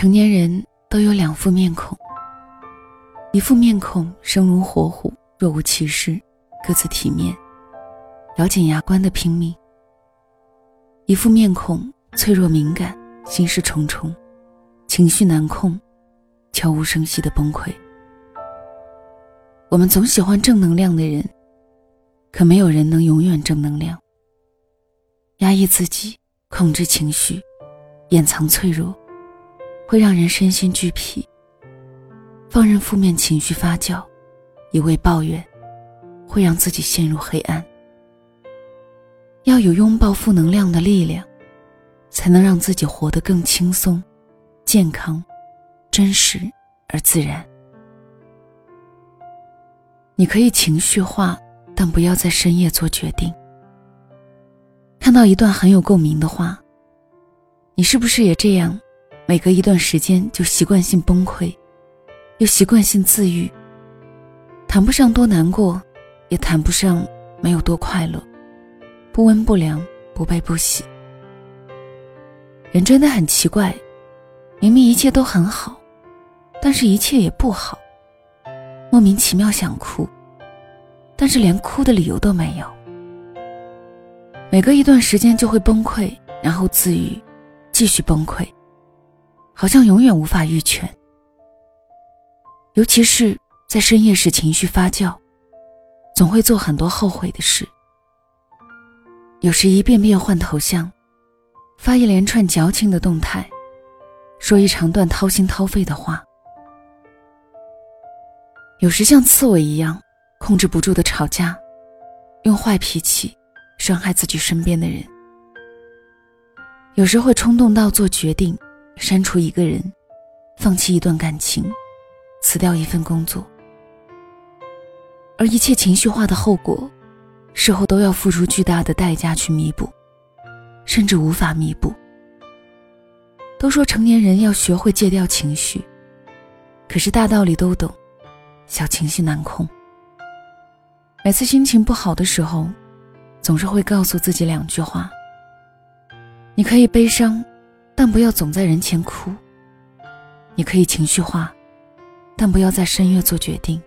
成年人都有两副面孔，一副面孔生龙活虎、若无其事，各自体面，咬紧牙关的拼命；一副面孔脆弱敏感、心事重重，情绪难控，悄无声息的崩溃。我们总喜欢正能量的人，可没有人能永远正能量。压抑自己，控制情绪，掩藏脆弱。会让人身心俱疲。放任负面情绪发酵，一味抱怨，会让自己陷入黑暗。要有拥抱负能量的力量，才能让自己活得更轻松、健康、真实而自然。你可以情绪化，但不要在深夜做决定。看到一段很有共鸣的话，你是不是也这样？每隔一段时间就习惯性崩溃，又习惯性自愈。谈不上多难过，也谈不上没有多快乐，不温不凉，不悲不喜。人真的很奇怪，明明一切都很好，但是一切也不好。莫名其妙想哭，但是连哭的理由都没有。每隔一段时间就会崩溃，然后自愈，继续崩溃。好像永远无法愈全，尤其是在深夜时情绪发酵，总会做很多后悔的事。有时一遍遍换头像，发一连串矫情的动态，说一长段掏心掏肺的话。有时像刺猬一样控制不住的吵架，用坏脾气伤害自己身边的人。有时会冲动到做决定。删除一个人，放弃一段感情，辞掉一份工作，而一切情绪化的后果，事后都要付出巨大的代价去弥补，甚至无法弥补。都说成年人要学会戒掉情绪，可是大道理都懂，小情绪难控。每次心情不好的时候，总是会告诉自己两句话：你可以悲伤。但不要总在人前哭。你可以情绪化，但不要在深夜做决定。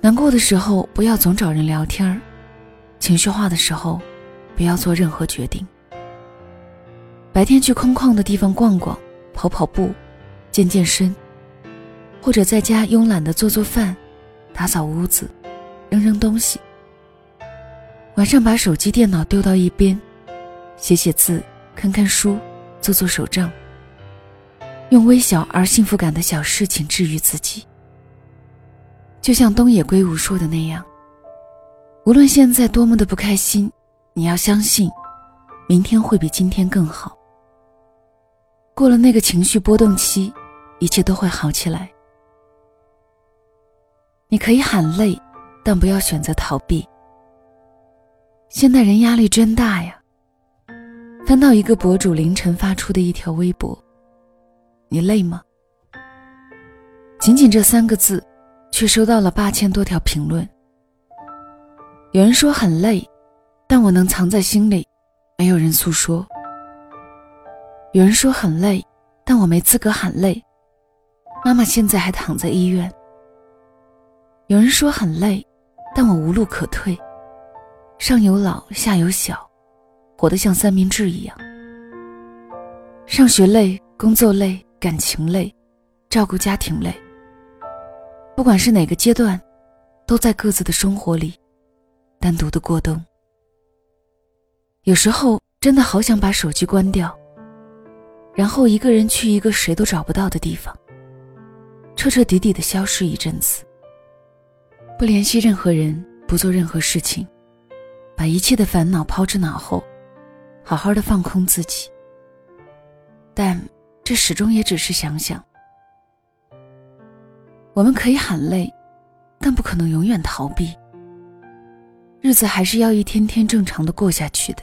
难过的时候不要总找人聊天儿，情绪化的时候不要做任何决定。白天去空旷的地方逛逛，跑跑步，健健身，或者在家慵懒的做做饭，打扫屋子，扔扔东西。晚上把手机、电脑丢到一边，写写字。看看书，做做手账，用微小而幸福感的小事情治愈自己。就像东野圭吾说的那样，无论现在多么的不开心，你要相信，明天会比今天更好。过了那个情绪波动期，一切都会好起来。你可以喊累，但不要选择逃避。现代人压力真大呀。翻到一个博主凌晨发出的一条微博：“你累吗？”仅仅这三个字，却收到了八千多条评论。有人说很累，但我能藏在心里，没有人诉说。有人说很累，但我没资格喊累，妈妈现在还躺在医院。有人说很累，但我无路可退，上有老，下有小。活得像三明治一样，上学累，工作累，感情累，照顾家庭累。不管是哪个阶段，都在各自的生活里，单独的过冬。有时候真的好想把手机关掉，然后一个人去一个谁都找不到的地方，彻彻底底的消失一阵子，不联系任何人，不做任何事情，把一切的烦恼抛之脑后。好好的放空自己，但这始终也只是想想。我们可以喊累，但不可能永远逃避。日子还是要一天天正常的过下去的。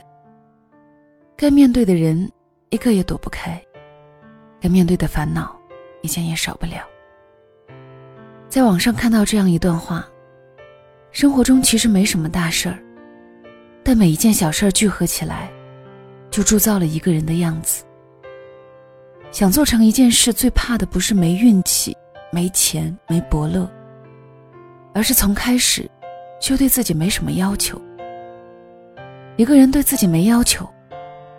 该面对的人，一个也躲不开；该面对的烦恼，一件也少不了。在网上看到这样一段话：生活中其实没什么大事儿，但每一件小事儿聚合起来。就铸造了一个人的样子。想做成一件事，最怕的不是没运气、没钱、没伯乐，而是从开始就对自己没什么要求。一个人对自己没要求，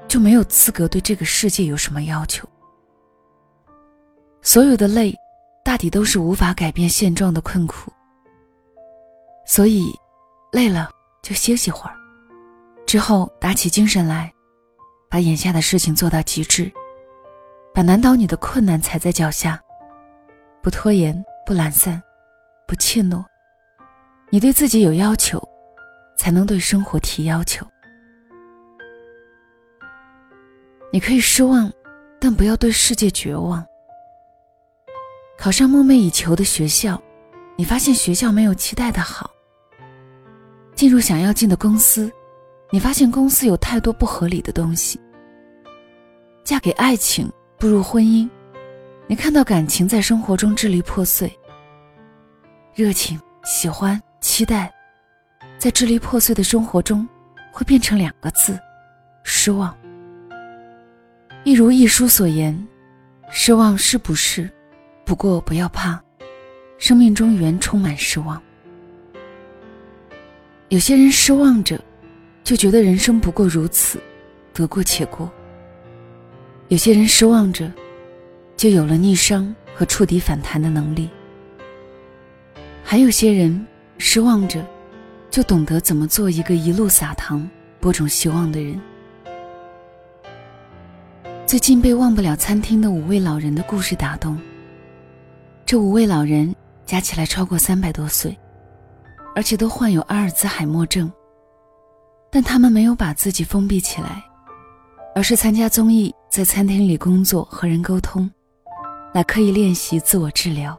就没有资格对这个世界有什么要求。所有的累，大抵都是无法改变现状的困苦。所以，累了就歇息会儿，之后打起精神来，把眼下的事情做到极致。把难倒你的困难踩在脚下，不拖延，不懒散，不怯懦。你对自己有要求，才能对生活提要求。你可以失望，但不要对世界绝望。考上梦寐以求的学校，你发现学校没有期待的好；进入想要进的公司，你发现公司有太多不合理的东西。嫁给爱情。步入婚姻，你看到感情在生活中支离破碎。热情、喜欢、期待，在支离破碎的生活中，会变成两个字：失望。一如一书所言，失望是不是？不过不要怕，生命中原充满失望。有些人失望着，就觉得人生不过如此，得过且过。有些人失望着，就有了逆商和触底反弹的能力；还有些人失望着，就懂得怎么做一个一路撒糖、播种希望的人。最近被忘不了餐厅的五位老人的故事打动。这五位老人加起来超过三百多岁，而且都患有阿尔兹海默症，但他们没有把自己封闭起来。而是参加综艺，在餐厅里工作和人沟通，来刻意练习自我治疗。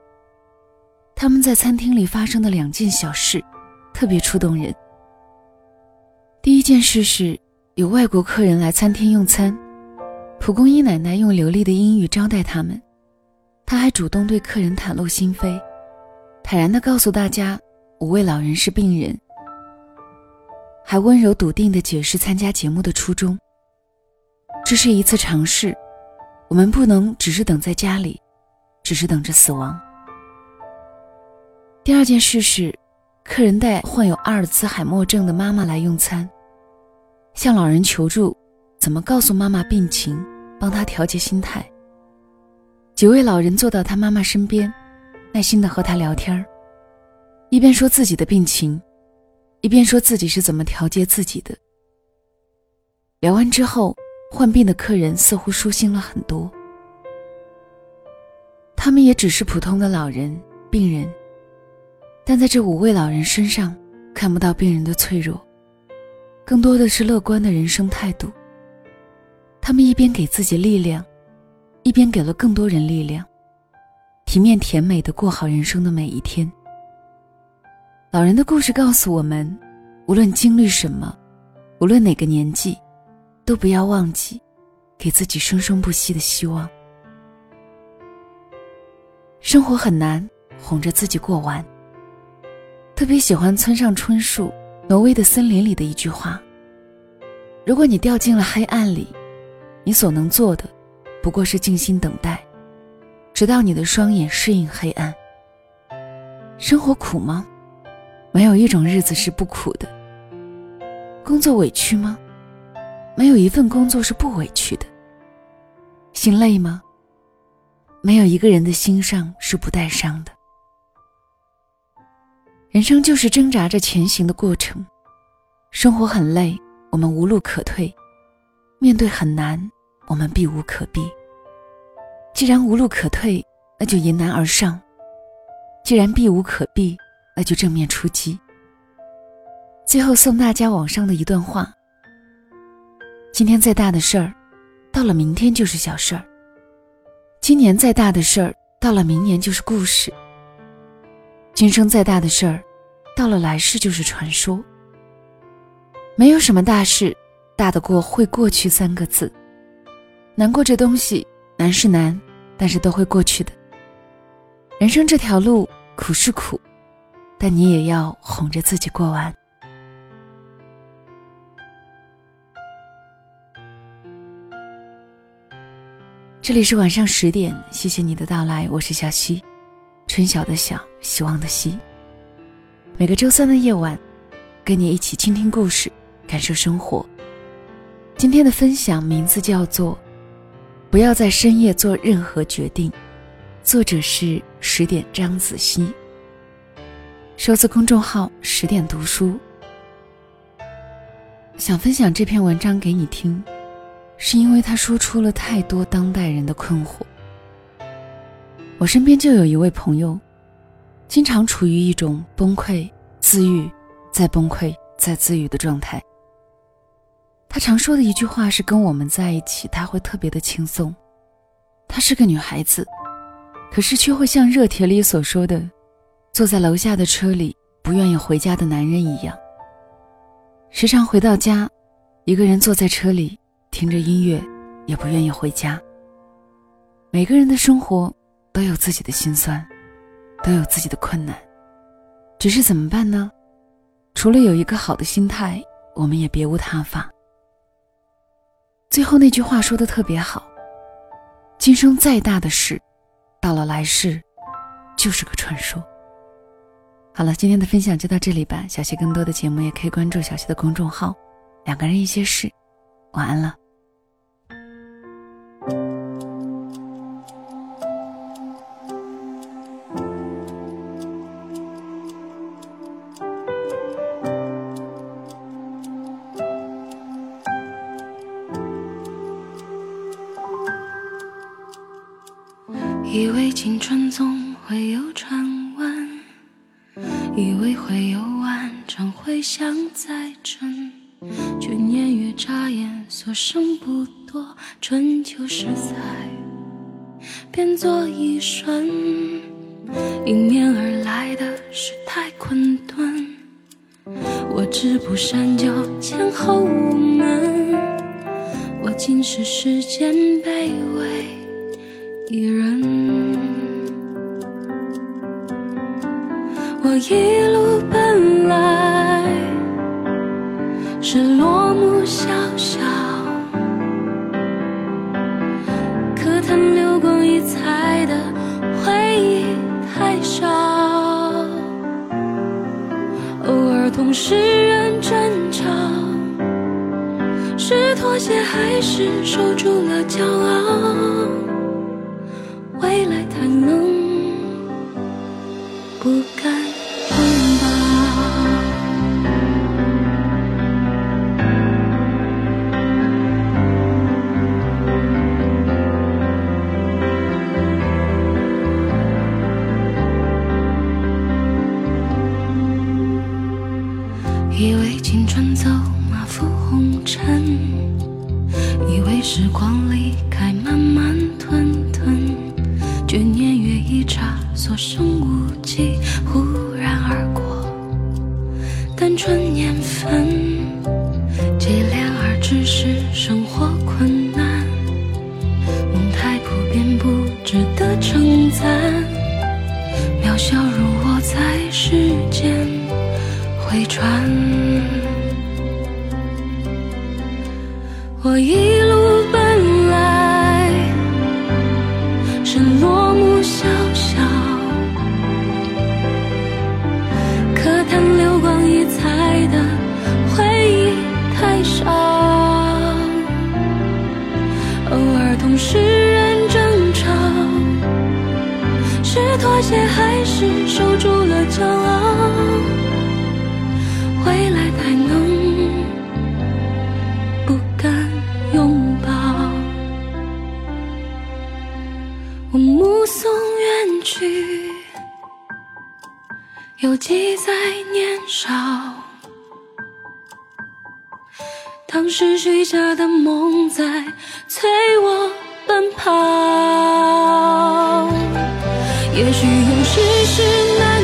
他们在餐厅里发生的两件小事，特别触动人。第一件事是，有外国客人来餐厅用餐，蒲公英奶奶用流利的英语招待他们，她还主动对客人袒露心扉，坦然地告诉大家五位老人是病人，还温柔笃定地解释参加节目的初衷。这是一次尝试，我们不能只是等在家里，只是等着死亡。第二件事是，客人带患有阿尔茨海默症的妈妈来用餐，向老人求助，怎么告诉妈妈病情，帮她调节心态。几位老人坐到他妈妈身边，耐心的和他聊天一边说自己的病情，一边说自己是怎么调节自己的。聊完之后。患病的客人似乎舒心了很多。他们也只是普通的老人、病人，但在这五位老人身上看不到病人的脆弱，更多的是乐观的人生态度。他们一边给自己力量，一边给了更多人力量，体面甜美的过好人生的每一天。老人的故事告诉我们，无论经历什么，无论哪个年纪。都不要忘记，给自己生生不息的希望。生活很难，哄着自己过完。特别喜欢村上春树《挪威的森林》里的一句话：“如果你掉进了黑暗里，你所能做的，不过是静心等待，直到你的双眼适应黑暗。”生活苦吗？没有一种日子是不苦的。工作委屈吗？没有一份工作是不委屈的。心累吗？没有一个人的心上是不带伤的。人生就是挣扎着前行的过程，生活很累，我们无路可退；面对很难，我们避无可避。既然无路可退，那就迎难而上；既然避无可避，那就正面出击。最后送大家网上的一段话。今天再大的事儿，到了明天就是小事儿；今年再大的事儿，到了明年就是故事；今生再大的事儿，到了来世就是传说。没有什么大事大得过“会过去”三个字。难过这东西，难是难，但是都会过去的。人生这条路苦是苦，但你也要哄着自己过完。这里是晚上十点，谢谢你的到来，我是小溪，春晓的晓，希望的希。每个周三的夜晚，跟你一起倾听故事，感受生活。今天的分享名字叫做《不要在深夜做任何决定》，作者是十点张子熙，收字公众号十点读书。想分享这篇文章给你听。是因为他说出了太多当代人的困惑。我身边就有一位朋友，经常处于一种崩溃、自愈、再崩溃、再自愈的状态。他常说的一句话是：“跟我们在一起，他会特别的轻松。”她是个女孩子，可是却会像热帖里所说的，坐在楼下的车里不愿意回家的男人一样。时常回到家，一个人坐在车里。听着音乐，也不愿意回家。每个人的生活都有自己的心酸，都有自己的困难，只是怎么办呢？除了有一个好的心态，我们也别无他法。最后那句话说的特别好：今生再大的事，到了来世，就是个传说。好了，今天的分享就到这里吧。小溪更多的节目也可以关注小溪的公众号“两个人一些事”。晚安了。以为青春总会有转弯，以为会有万丈回响在震，却年月眨眼，所剩不多，春秋十载，变作一瞬。迎面而来的是太困顿，我止步山脚，前后无门，我竟是世间卑微。一人，一路奔来，是落木萧萧，可叹流光溢彩的回忆太少。偶尔同世人争吵，是妥协还是守住了骄傲？未来太能，以为青春走马赴红尘，以为时光离开慢慢吞吞。却年月一眨，所剩无几，忽然而过。单纯年份，接连而只是生活困难。梦太普遍，不值得称赞。渺小如我在世间飞船我一路奔来，是落木萧萧。可叹流光溢彩的回忆太少，偶尔同世人争吵。是妥协，还是守住了骄傲？未来太冷，不敢拥抱。我目送远去，犹记在年少。当时许下的梦在催我。奔跑，也许有世事难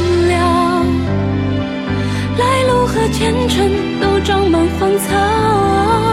前尘都长满荒草。